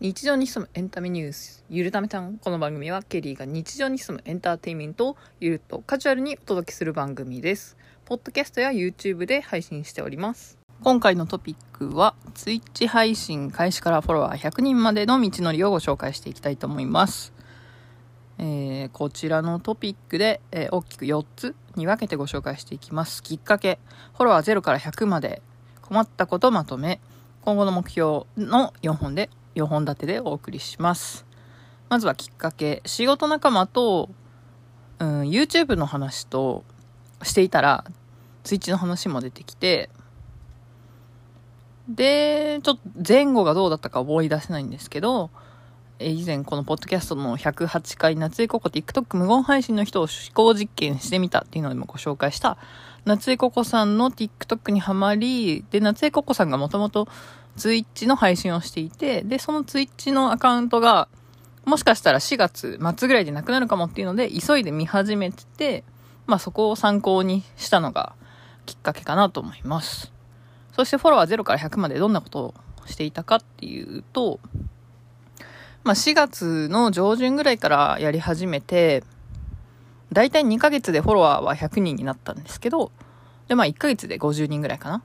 日常に潜むエンタメニュース、ゆるためちゃん。この番組はケリーが日常に潜むエンターテインメントをゆるっとカジュアルにお届けする番組です。ポッドキャストや YouTube で配信しております。今回のトピックは、Twitch 配信開始からフォロワー100人までの道のりをご紹介していきたいと思います。えーこちらのトピックで、えー大きく4つに分けてご紹介していきます。きっかけ、フォロワー0から100まで、困ったことまとめ、今後の目標の4本で、4本立てでお送りします。まずはきっかけ、仕事仲間と、うん、YouTube の話としていたら、Twitch の話も出てきて、で、ちょっと前後がどうだったか思い出せないんですけど、え以前このポッドキャストの108回夏井ココ TikTok 無言配信の人を思考実験してみたっていうのでもご紹介した夏井ココさんの TikTok にハマり、で、夏井ココさんがもともと Twitch の配信をしていて、で、その Twitch のアカウントがもしかしたら4月末ぐらいでなくなるかもっていうので急いで見始めてて、まあそこを参考にしたのがきっかけかなと思います。そしてフォロワー0から100までどんなことをしていたかっていうと、まあ、4月の上旬ぐらいからやり始めて、だいたい2ヶ月でフォロワーは100人になったんですけど、で、まあ1ヶ月で50人ぐらいかな。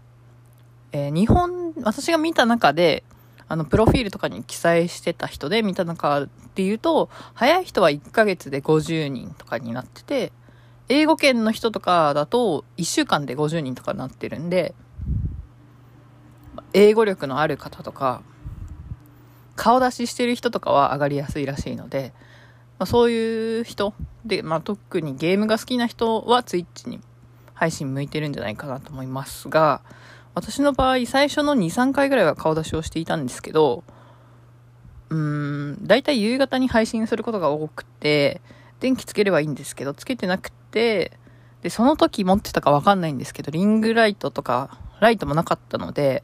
えー日本、私が見た中で、あの、プロフィールとかに記載してた人で見た中で言うと、早い人は1ヶ月で50人とかになってて、英語圏の人とかだと1週間で50人とかなってるんで、英語力のある方とか、顔出ししてる人とかは上がりやすいらしいので、まあ、そういう人で、まあ、特にゲームが好きな人は Twitch に配信向いてるんじゃないかなと思いますが、私の場合最初の2、3回ぐらいは顔出しをしていたんですけど、うーん、だいたい夕方に配信することが多くて、電気つければいいんですけど、つけてなくて、で、その時持ってたかわかんないんですけど、リングライトとか、ライトもなかったので、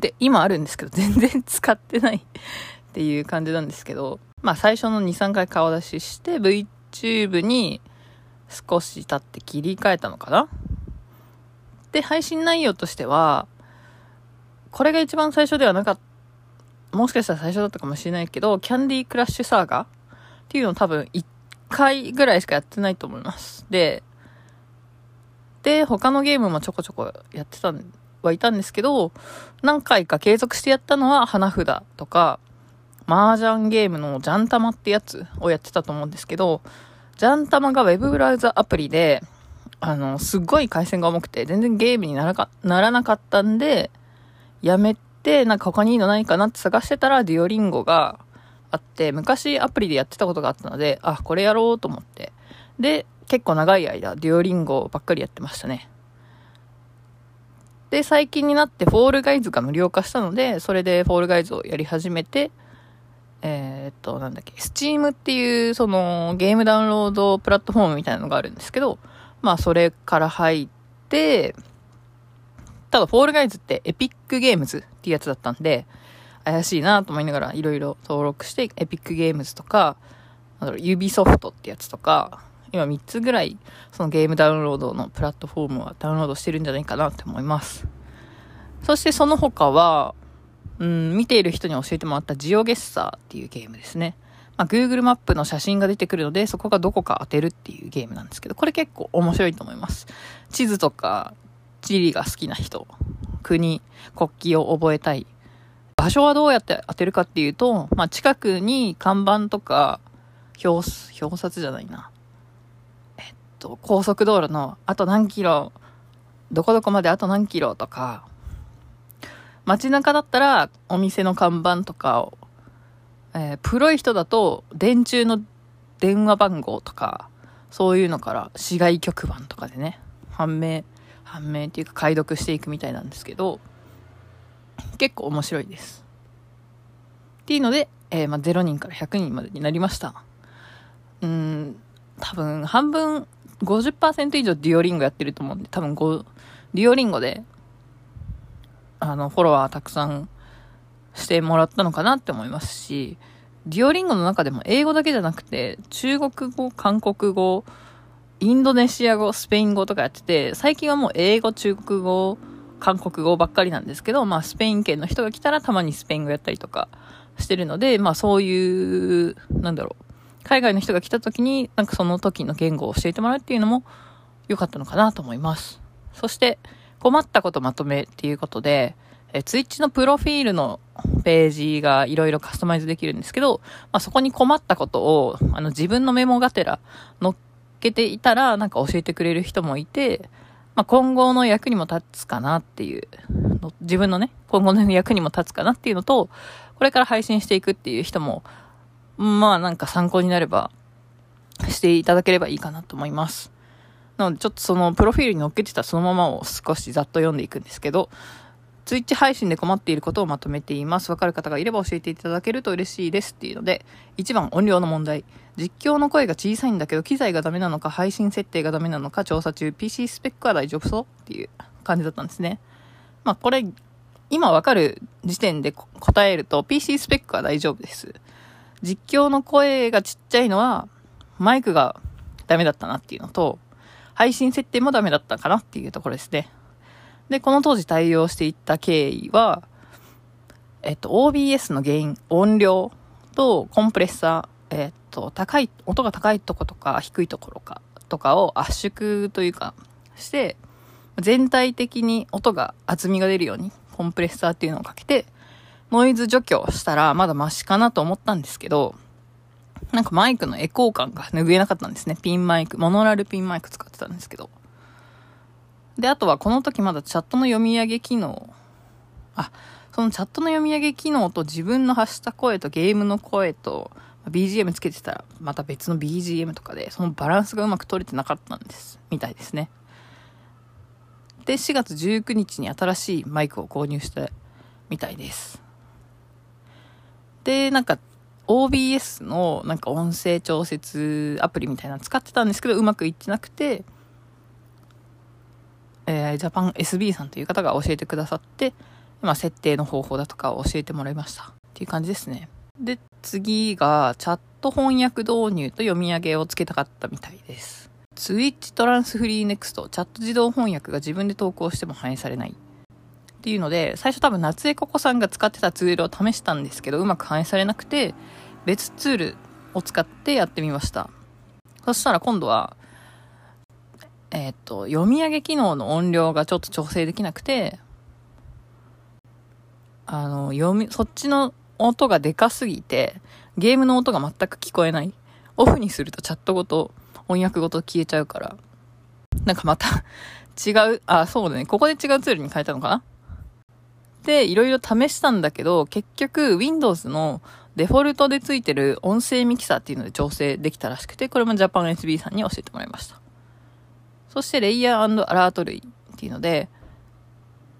で、今あるんですけど、全然使ってない っていう感じなんですけど、まあ最初の2、3回顔出しして VTube に少し経って切り替えたのかなで、配信内容としては、これが一番最初ではなかった、もしかしたら最初だったかもしれないけど、キャンディークラッシュサーガっていうのを多分1回ぐらいしかやってないと思います。で、で、他のゲームもちょこちょこやってたんはいたんですけど、何回か継続してやったのは花札とか、麻雀ゲームのジャンタマってやつをやってたと思うんですけど、ジャンタマが Web ブラウザアプリで、あの、すっごい回線が重くて、全然ゲームにならかならなかったんで、やめて、なんか他にいいのないかなって探してたら、デュオリンゴがあって、昔アプリでやってたことがあったので、あ、これやろうと思って。で、結構長い間、デュオリンゴばっかりやってましたね。で、最近になってフォールガイズが無料化したので、それでフォールガイズをやり始めて、えーっと、なんだっけ、Steam っていう、その、ゲームダウンロードプラットフォームみたいなのがあるんですけど、まあ、それから入って、ただ、フォールガイズってエピックゲームズっていうやつだったんで、怪しいなと思いながらいろいろ登録して、エピックゲームズとか、なんだろう、ユビソフトってやつとか、今3つぐらい、そのゲームダウンロードのプラットフォームはダウンロードしてるんじゃないかなって思います。そしてその他は、うん、見ている人に教えてもらったジオゲッサーっていうゲームですね。まあ、Google マップの写真が出てくるので、そこがどこか当てるっていうゲームなんですけど、これ結構面白いと思います。地図とか地理が好きな人、国、国旗を覚えたい。場所はどうやって当てるかっていうと、まあ、近くに看板とか、表、表札じゃないな。えっと、高速道路のあと何キロ、どこどこまであと何キロとか、街中だったらお店の看板とかを、えープロい人だと電柱の電話番号とか、そういうのから市外局番とかでね、判明、判明っていうか解読していくみたいなんですけど、結構面白いです。っていうので、えーまあ、0人から100人までになりました。うーん、多分半分、50%以上デュオリンゴやってると思うんで、多分5、デュオリンゴで、あの、フォロワーたくさんしてもらったのかなって思いますし、デュオリンゴの中でも英語だけじゃなくて、中国語、韓国語、インドネシア語、スペイン語とかやってて、最近はもう英語、中国語、韓国語ばっかりなんですけど、まあスペイン圏の人が来たらたまにスペイン語やったりとか、してるので、まあそういう、なんだろう、海外の人が来た時に、なんかその時の言語を教えてもらうっていうのも良かったのかなと思います。そして、困ったことまとめっていうことで、え、ツイッチのプロフィールのページがいろいろカスタマイズできるんですけど、まあ、そこに困ったことを、あの、自分のメモがてら載っけていたら、なんか教えてくれる人もいて、まあ、今後の役にも立つかなっていう自分のね、今後の役にも立つかなっていうのと、これから配信していくっていう人も、まあなんか参考になれば、していただければいいかなと思います。なのでちょっとそのプロフィールに載っけてたそのままを少しざっと読んでいくんですけど、ツイッチ配信で困っていることをまとめています。わかる方がいれば教えていただけると嬉しいですっていうので、1番音量の問題。実況の声が小さいんだけど、機材がダメなのか、配信設定がダメなのか、調査中、PC スペックは大丈夫そうっていう感じだったんですね。まあこれ、今わかる時点で答えると、PC スペックは大丈夫です。実況の声がちっちゃいのは、マイクがダメだったなっていうのと、配信設定もダメだったかなっていうところですね。で、この当時対応していった経緯は、えっと、OBS の原因、音量とコンプレッサー、えっと、高い、音が高いとことか低いところか、とかを圧縮というか、して、全体的に音が厚みが出るように、コンプレッサーっていうのをかけて、ノイズ除去したらまだマシかなと思ったんですけど、なんかマイクのエコー感が拭えなかったんですね。ピンマイク、モノラルピンマイク使ってたんですけど。で、あとはこの時まだチャットの読み上げ機能。あ、そのチャットの読み上げ機能と自分の発した声とゲームの声と BGM つけてたらまた別の BGM とかでそのバランスがうまく取れてなかったんです。みたいですね。で、4月19日に新しいマイクを購入したみたいです。で、なんか OBS のなんか音声調節アプリみたいなの使ってたんですけどうまくいってなくてえー、ジャパン SB さんという方が教えてくださって、まあ、設定の方法だとかを教えてもらいました。っていう感じですね。で、次が、チャット翻訳導入と読み上げをつけたかったみたいです。ツイッチトランスフリーネクスト、チャット自動翻訳が自分で投稿しても反映されない。っていうので、最初多分夏江ココさんが使ってたツールを試したんですけど、うまく反映されなくて、別ツールを使ってやってみました。そしたら今度は、えっ、と、読み上げ機能の音量がちょっと調整できなくて、あの、読み、そっちの音がでかすぎて、ゲームの音が全く聞こえない。オフにするとチャットごと、翻訳ごと消えちゃうから。なんかまた違う、あ、そうだね。ここで違うツールに変えたのか？なで、いろいろ試したんだけど、結局 Windows のデフォルトでついてる音声ミキサーっていうので調整できたらしくて、これも JapanSB さんに教えてもらいました。そしてレイヤーアラート類っていうので、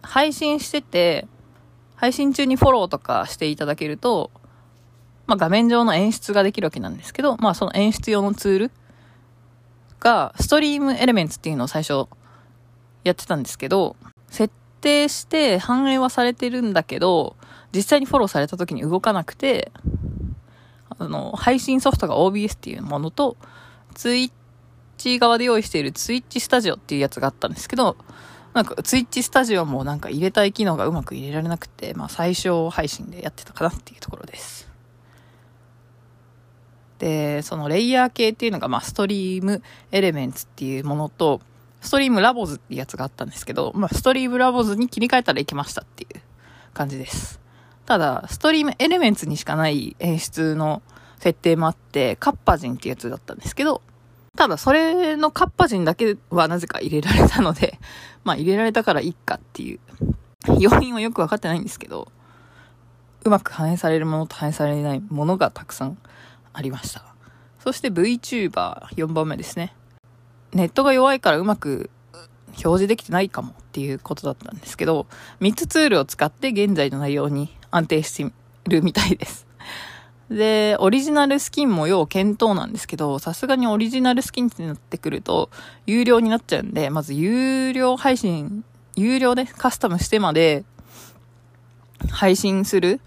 配信してて、配信中にフォローとかしていただけると、まあ、画面上の演出ができるわけなんですけど、まあ、その演出用のツールが、ストリームエレメンツっていうのを最初やってたんですけど、設定して反映はされてるんだけど、実際にフォローされた時に動かなくて、あの、配信ソフトが OBS っていうものと、ツイッチ側で用意しているツイッチスタジオっていうやつがあったんですけど、なんかツイッチスタジオもなんか入れたい機能がうまく入れられなくて、まあ最小配信でやってたかなっていうところです。で、そのレイヤー系っていうのが、まあストリームエレメンツっていうものと、ストリームラボズっていうやつがあったんですけど、まあストリームラボズに切り替えたらいけましたっていう感じです。ただ、ストリームエレメンツにしかない演出の設定もあって、カッパジンっていうやつだったんですけど、ただ、それのカッパ人だけはなぜか入れられたので、まあ入れられたからいいかっていう、要因はよくわかってないんですけど、うまく反映されるものと反映されないものがたくさんありました。そして VTuber4 番目ですね。ネットが弱いからうまく表示できてないかもっていうことだったんですけど、3つツールを使って現在の内容に安定してるみたいです。で、オリジナルスキンも要検討なんですけど、さすがにオリジナルスキンってなってくると、有料になっちゃうんで、まず有料配信、有料でカスタムしてまで配信する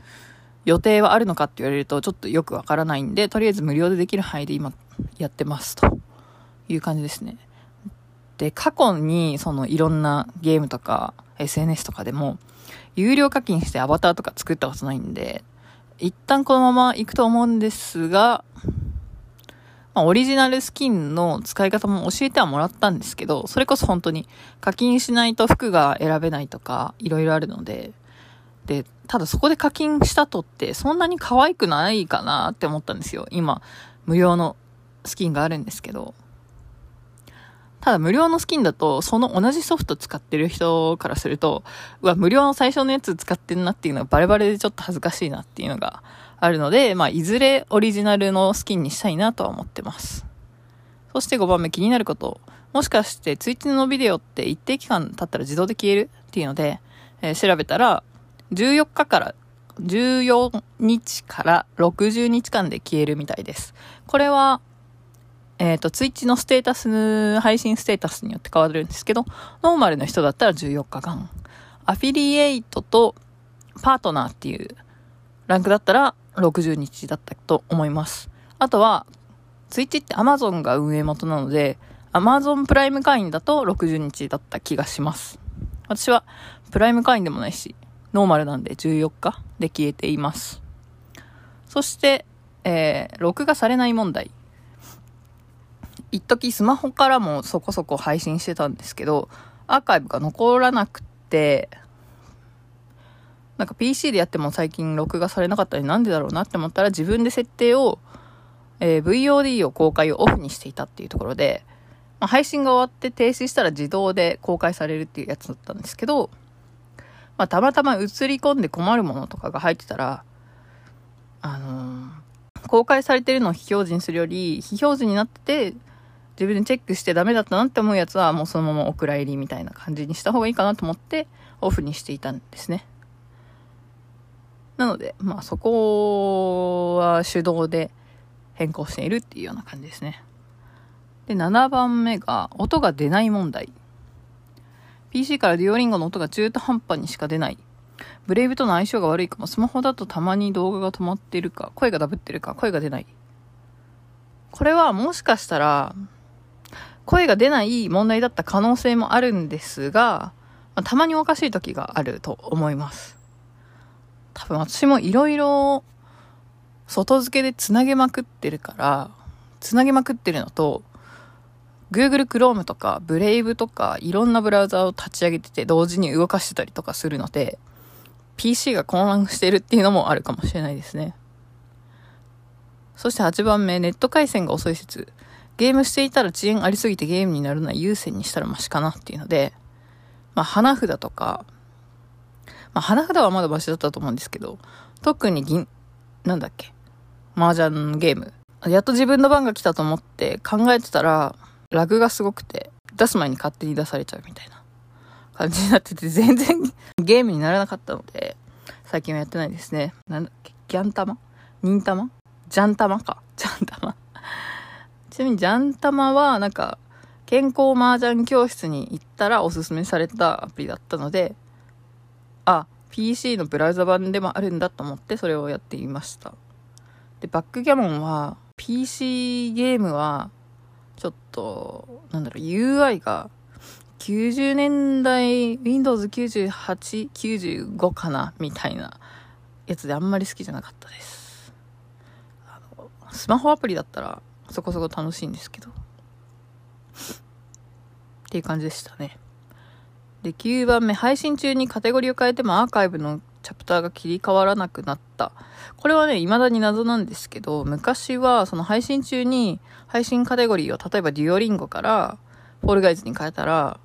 予定はあるのかって言われるとちょっとよくわからないんで、とりあえず無料でできる範囲で今やってますという感じですね。で、過去にそのいろんなゲームとか SNS とかでも、有料課金してアバターとか作ったことないんで、一旦このまま行くと思うんですが、まあ、オリジナルスキンの使い方も教えてはもらったんですけど、それこそ本当に課金しないと服が選べないとか、いろいろあるので、で、ただそこで課金したとってそんなに可愛くないかなって思ったんですよ。今、無料のスキンがあるんですけど。ただ無料のスキンだと、その同じソフト使ってる人からすると、うわ、無料の最初のやつ使ってんなっていうのがバレバレでちょっと恥ずかしいなっていうのがあるので、まあ、いずれオリジナルのスキンにしたいなとは思ってます。そして5番目気になること。もしかしてツイッチのビデオって一定期間経ったら自動で消えるっていうので、えー、調べたら、14日から、14日から60日間で消えるみたいです。これは、えっ、ー、と、ツイッチのステータス、配信ステータスによって変わるんですけど、ノーマルの人だったら14日間。アフィリエイトとパートナーっていうランクだったら60日だったと思います。あとは、ツイッチって Amazon が運営元なので、Amazon プライム会員だと60日だった気がします。私はプライム会員でもないし、ノーマルなんで14日で消えています。そして、えー、録画されない問題。一時スマホからもそこそこ配信してたんですけど、アーカイブが残らなくて、なんか PC でやっても最近録画されなかったりなんでだろうなって思ったら自分で設定を、えー、VOD を公開をオフにしていたっていうところで、まあ、配信が終わって停止したら自動で公開されるっていうやつだったんですけど、まあ、たまたま映り込んで困るものとかが入ってたら、あのー、公開されてるのを非表示にするより、非表示になってて、自分でチェックしてダメだったなって思うやつはもうそのままお蔵入りみたいな感じにした方がいいかなと思ってオフにしていたんですね。なので、まあそこは手動で変更しているっていうような感じですね。で、7番目が音が出ない問題。PC からデュオリンゴの音が中途半端にしか出ない。ブレイブとの相性が悪いかも。スマホだとたまに動画が止まってるか、声がダブってるか、声が出ない。これはもしかしたら、声が出ない問題だった可能性もあるんですが、まあ、たまにおかしい時があると思います。多分私もいろいろ外付けでつなげまくってるから、つなげまくってるのと、Google Chrome とか Brave とかいろんなブラウザを立ち上げてて同時に動かしてたりとかするので、PC が混乱してるっていうのもあるかもしれないですね。そして8番目、ネット回線が遅い説。ゲームしていたら遅延ありすぎてゲームになるのは優先にしたらマシかなっていうので、まあ、花札とか、まあ、花札はまだマシだったと思うんですけど、特に銀、なんだっけ、麻雀ゲーム。やっと自分の番が来たと思って考えてたら、ラグがすごくて、出す前に勝手に出されちゃうみたいな感じになってて、全然 ゲームにならなかったので、最近はやってないですね。なんだっけ、ギャン玉？忍玉？ジャン玉か。ちなみにジャン玉は、なんか、健康麻雀教室に行ったらおすすめされたアプリだったので、あ、PC のブラウザ版でもあるんだと思ってそれをやってみました。で、バックギャモンは、PC ゲームは、ちょっと、なんだろう、UI が、90年代、Windows 98、95かなみたいなやつであんまり好きじゃなかったです。スマホアプリだったらそこそこ楽しいんですけど。っていう感じでしたね。で、9番目、配信中にカテゴリーを変えてもアーカイブのチャプターが切り替わらなくなった。これはね、未だに謎なんですけど、昔はその配信中に配信カテゴリーを例えばデュオリンゴからフォールガイズに変えたら、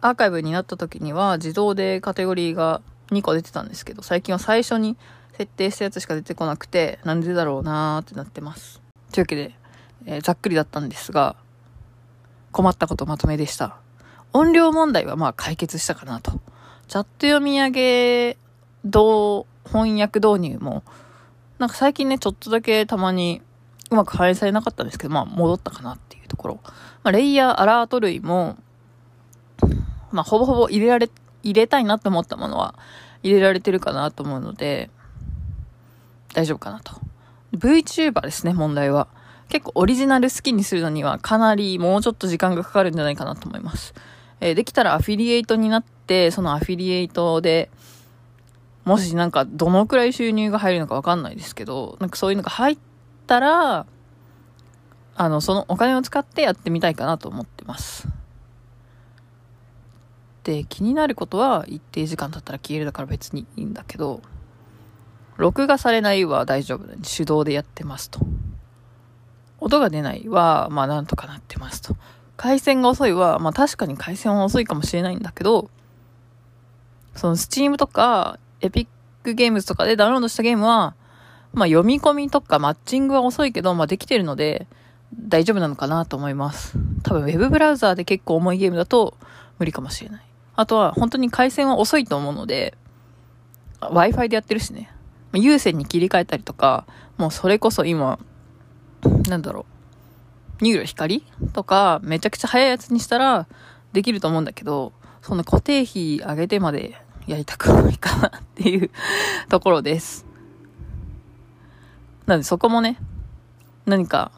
アーカイブになった時には自動でカテゴリーが2個出てたんですけど、最近は最初に設定したやつしか出てこなくて、なんでだろうなーってなってます。というわけで、えー、ざっくりだったんですが、困ったことまとめでした。音量問題はまあ解決したかなと。チャット読み上げ、同、翻訳導入も、なんか最近ね、ちょっとだけたまにうまく反映されなかったんですけど、まあ戻ったかなっていうところ。まあ、レイヤー、アラート類も、まあほぼほぼ入れられ、入れたいなって思ったものは入れられてるかなと思うので、大丈夫かなと。VTuber ですね、問題は。結構オリジナル好きにするのにはかなりもうちょっと時間がかかるんじゃないかなと思います。えー、できたらアフィリエイトになって、そのアフィリエイトでもしなんかどのくらい収入が入るのかわかんないですけど、なんかそういうのが入ったら、あの、そのお金を使ってやってみたいかなと思ってます。で、気になることは一定時間経ったら消えるだから別にいいんだけど、録画されないは大丈夫、手動でやってますと。音が出ないは、まあなんとかなってますと。回線が遅いは、まあ確かに回線は遅いかもしれないんだけど、その Steam とか、 Epic Games とかでダウンロードしたゲームは、まあ読み込みとかマッチングは遅いけど、まあできてるので、大丈夫なのかなと思います。多分 Web ブラウザーで結構重いゲームだと無理かもしれない。あとは本当に回線は遅いと思うので、Wi-Fi でやってるしね。有線に切り替えたりとか、もうそれこそ今、なんだろう、 NURO 光とか、めちゃくちゃ速いやつにしたらできると思うんだけど、その固定費上げてまでやりたくないかなっていう ところです。なのでそこもね、何か、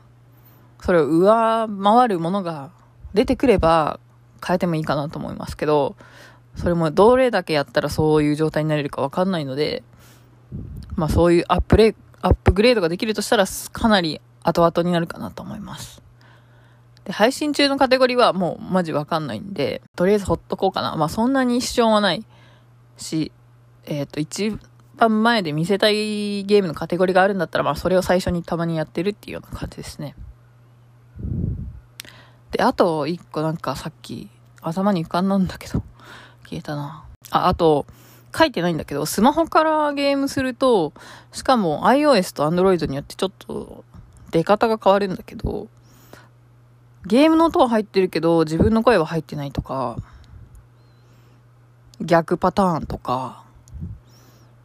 それを上回るものが出てくれば変えてもいいかなと思いますけど、それもどれだけやったらそういう状態になれるかわかんないので、まあそういうアップレ、アップグレードができるとしたらかなり後々になるかなと思います。で、配信中のカテゴリーはもうマジわかんないんで、とりあえずほっとこうかな。まあそんなに支障はないし、えっ、ー、と、一番前で見せたいゲームのカテゴリーがあるんだったら、まあそれを最初にたまにやってるっていうような感じですね。で、あと一個なんかさっき頭に浮かんだんだけど、消えたな。あ、あと、書いてないんだけど、スマホからゲームすると、しかも iOS と Android によってちょっと出方が変わるんだけど、ゲームの音は入ってるけど、自分の声は入ってないとか、逆パターンとか、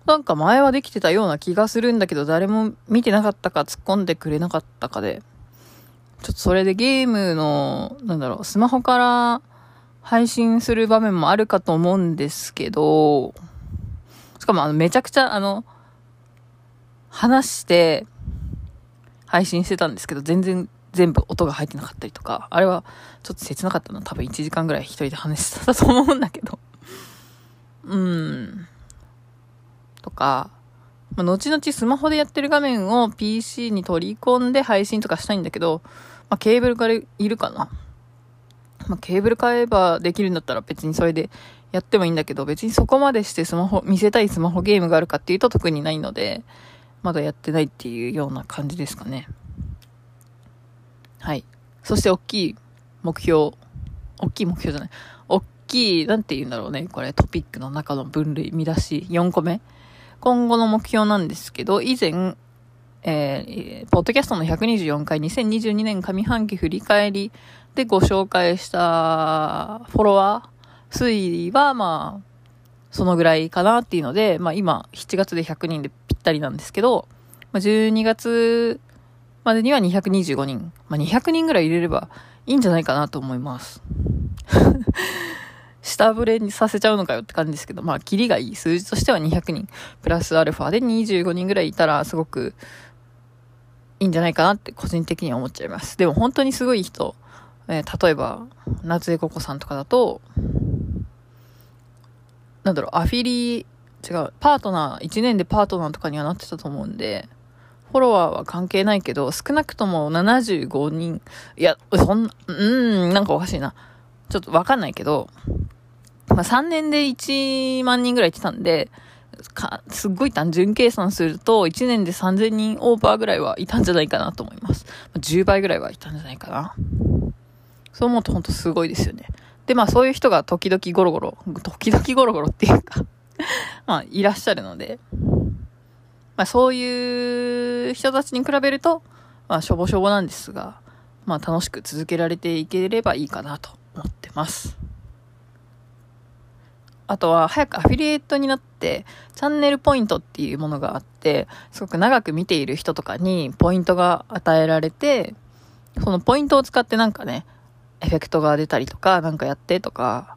なんか前はできてたような気がするんだけど、誰も見てなかったか突っ込んでくれなかったかで、ちょっとそれでゲームの、なんだろう、スマホから配信する場面もあるかと思うんですけど、しかもあの、めちゃくちゃあの、話して、配信してたんですけど、全然全部音が入ってなかったりとか、あれはちょっと切なかったな。多分1時間ぐらい一人で話してたと思うんだけど。うん。とか、まあ、後々スマホでやってる画面を PC に取り込んで配信とかしたいんだけど、まあ、ケーブルからいるかな。まあ、ケーブル買えばできるんだったら別にそれでやってもいいんだけど、別にそこまでしてスマホ、見せたいスマホゲームがあるかっていうと特にないので、まだやってないっていうような感じですかね。はい。そして大きい目標、大きい目標じゃない。大きい、なんて言うんだろうね。これトピックの中の分類、見出し、4個目。今後の目標なんですけど、以前、えー、ポッドキャストの124回2022年上半期振り返りでご紹介したフォロワー推移は、まあ、そのぐらいかなっていうので、まあ今、7月で100人でぴったりなんですけど、まあ、12月までには225人。まあ、200人ぐらい入れればいいんじゃないかなと思います。下振れにさせちゃうのかよって感じですけど、まあ、キリがいい。数字としては200人。プラスアルファで25人ぐらいいたら、すごくいいんじゃないかなって個人的には思っちゃいます。でも本当にすごい人、えー、例えば、夏江ココさんとかだと、なんだろう、アフィリ、違う、パートナー、1年でパートナーとかにはなってたと思うんで、フォロワーは関係ないけど、少なくとも75人、いや、そんな、うーん、なんかおかしいな。ちょっとわかんないけど、まあ、3年で1万人ぐらい来たんで、か、すっごい単純計算すると、1年で3000人オーバーぐらいはいたんじゃないかなと思います。10倍ぐらいはいたんじゃないかな。そう思うと本当すごいですよね。で、まあそういう人が時々ゴロゴロ、時々ゴロゴロっていうか まあいらっしゃるので、まあそういう人たちに比べると、まあしょぼしょぼなんですが、まあ楽しく続けられていければいいかなと思ってます。あとは早くアフィリエイトになって、チャンネルポイントっていうものがあって、すごく長く見ている人とかにポイントが与えられて、そのポイントを使ってなんかね、エフェクトが出たりとか、なんかやってとか、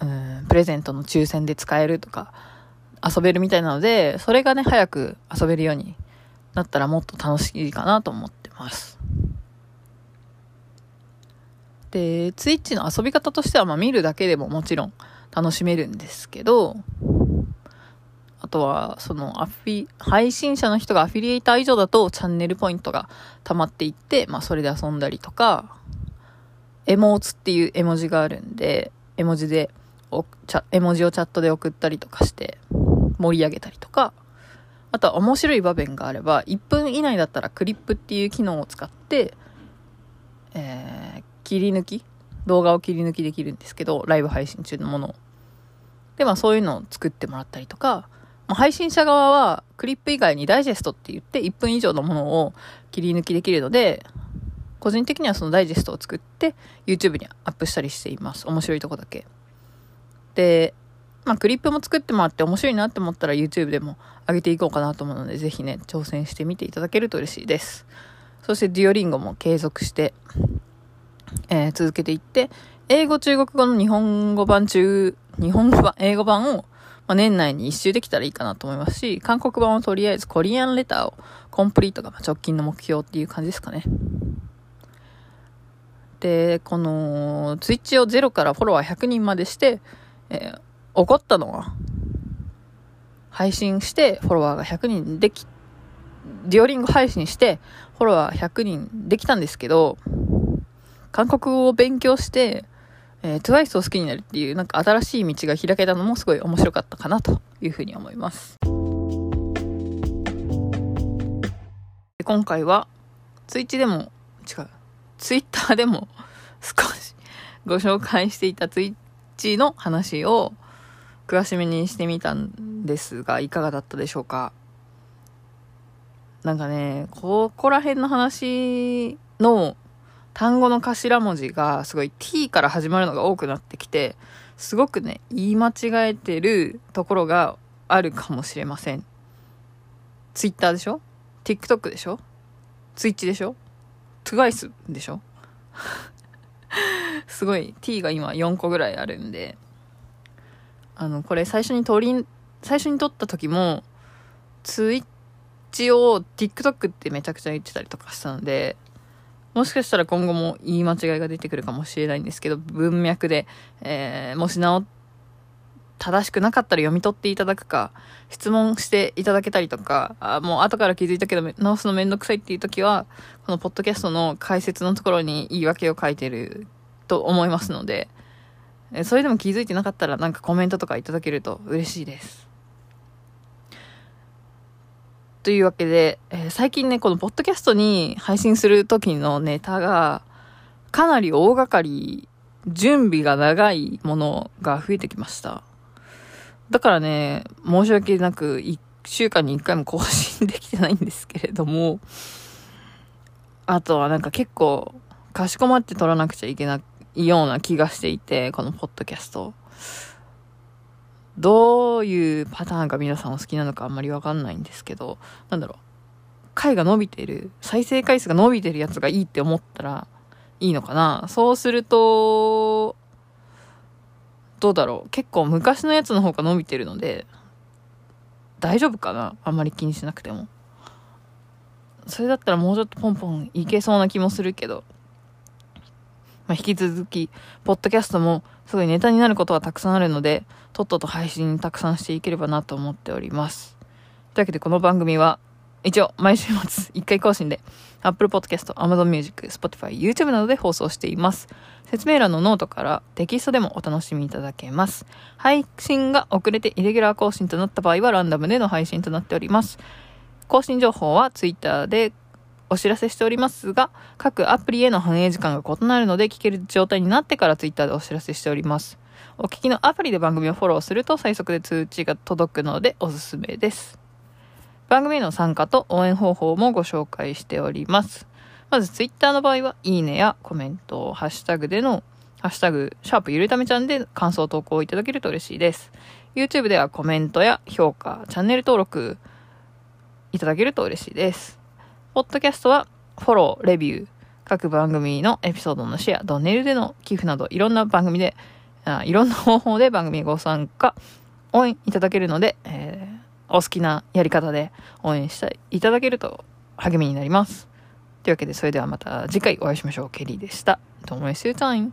うん、プレゼントの抽選で使えるとか、遊べるみたいなので、それがね、早く遊べるようになったらもっと楽しいかなと思ってます。で、ツイッチの遊び方としては、まあ見るだけでももちろん楽しめるんですけど、あとは、そのアフィ、配信者の人がアフィリエイター以上だとチャンネルポイントが溜まっていって、まあそれで遊んだりとか、エモーツっていう絵文字があるんで、絵文字で、絵文字をチャットで送ったりとかして盛り上げたりとか、あとは面白い場面があれば、1分以内だったらクリップっていう機能を使って、えー、切り抜き動画を切り抜きできるんですけど、ライブ配信中のものを。で、まあそういうのを作ってもらったりとか、まあ、配信者側はクリップ以外にダイジェストって言って1分以上のものを切り抜きできるので、個人的にはそのダイジェストを作って YouTube にアップしたりしています。面白いとこだけ。で、まあクリップも作ってもらって面白いなって思ったら YouTube でも上げていこうかなと思うので、ぜひね、挑戦してみていただけると嬉しいです。そしてデュオリンゴも継続して、えー、続けていって、英語、中国語の日本語版中、日本語版、英語版を、まあ、年内に一周できたらいいかなと思いますし、韓国版はとりあえずコリアンレターをコンプリートが直近の目標っていう感じですかね。で、この、ツイッチを0からフォロワー100人までして、えー、怒ったのは、配信してフォロワーが100人でき、デュオリング配信してフォロワー100人できたんですけど、韓国語を勉強して、えー、TWICE を好きになるっていう、なんか新しい道が開けたのもすごい面白かったかなというふうに思います。今回は、ツイッチでも、違う、ツイッターでも少しご紹介していたツイッチの話を詳しめにしてみたんですが、いかがだったでしょうか？なんかね、ここら辺の話の単語の頭文字がすごい t から始まるのが多くなってきて、すごくね、言い間違えてるところがあるかもしれません。twitter でしょ ?tiktok でしょ ?twitch でしょ？?twice でしょ？すごい t が今4個ぐらいあるんで、あの、これ最初に撮り、最初に撮った時も、ツイッチを TikTok ってめちゃくちゃ言ってたりとかしたので、もしかしたら今後も言い間違いが出てくるかもしれないんですけど、文脈で、えー、もし直、正しくなかったら読み取っていただくか、質問していただけたりとか、あもう後から気づいたけど直すのめんどくさいっていう時は、このポッドキャストの解説のところに言い訳を書いてると思いますので、それでも気づいてなかったらなんかコメントとかいただけると嬉しいです。というわけで、えー、最近ね、このポッドキャストに配信する時のネタが、かなり大掛かり、準備が長いものが増えてきました。だからね、申し訳なく、1週間に1回も更新できてないんですけれども、あとはなんか結構、かしこまって撮らなくちゃいけないような気がしていて、このポッドキャスト。どういうパターンが皆さんお好きなのかあんまりわかんないんですけど、なんだろう。回が伸びてる、再生回数が伸びてるやつがいいって思ったらいいのかなそうすると、どうだろう。結構昔のやつの方が伸びてるので、大丈夫かな？あんまり気にしなくても。それだったらもうちょっとポンポンいけそうな気もするけど、まあ、引き続き、ポッドキャストもすごいネタになることはたくさんあるので、とっとと配信たくさんしていければなと思っております。というわけでこの番組は、一応毎週末1回更新で、Apple Podcast、Amazon Music、Spotify、YouTube などで放送しています。説明欄のノートからテキストでもお楽しみいただけます。配信が遅れてイレギュラー更新となった場合はランダムでの配信となっております。更新情報は Twitter でお知らせしておりますが、各アプリへの反映時間が異なるので、聞ける状態になってから Twitter でお知らせしております。お聞きのアプリで番組をフォローすると最速で通知が届くのでおすすめです。番組への参加と応援方法もご紹介しております。まず Twitter の場合は、いいねやコメント、ハッシュタグでの、ハッシュタグ、シャープゆるためちゃんで感想投稿いただけると嬉しいです。YouTube ではコメントや評価、チャンネル登録いただけると嬉しいです。ポッドキャストはフォロー、レビュー、各番組のエピソードのシェア、ドネルでの寄付など、いろんな番組で、あいろんな方法で番組ご参加、応援いただけるので、えー、お好きなやり方で応援していただけると励みになります。というわけで、それではまた次回お会いしましょう。ケリーでした。どうも s u t i m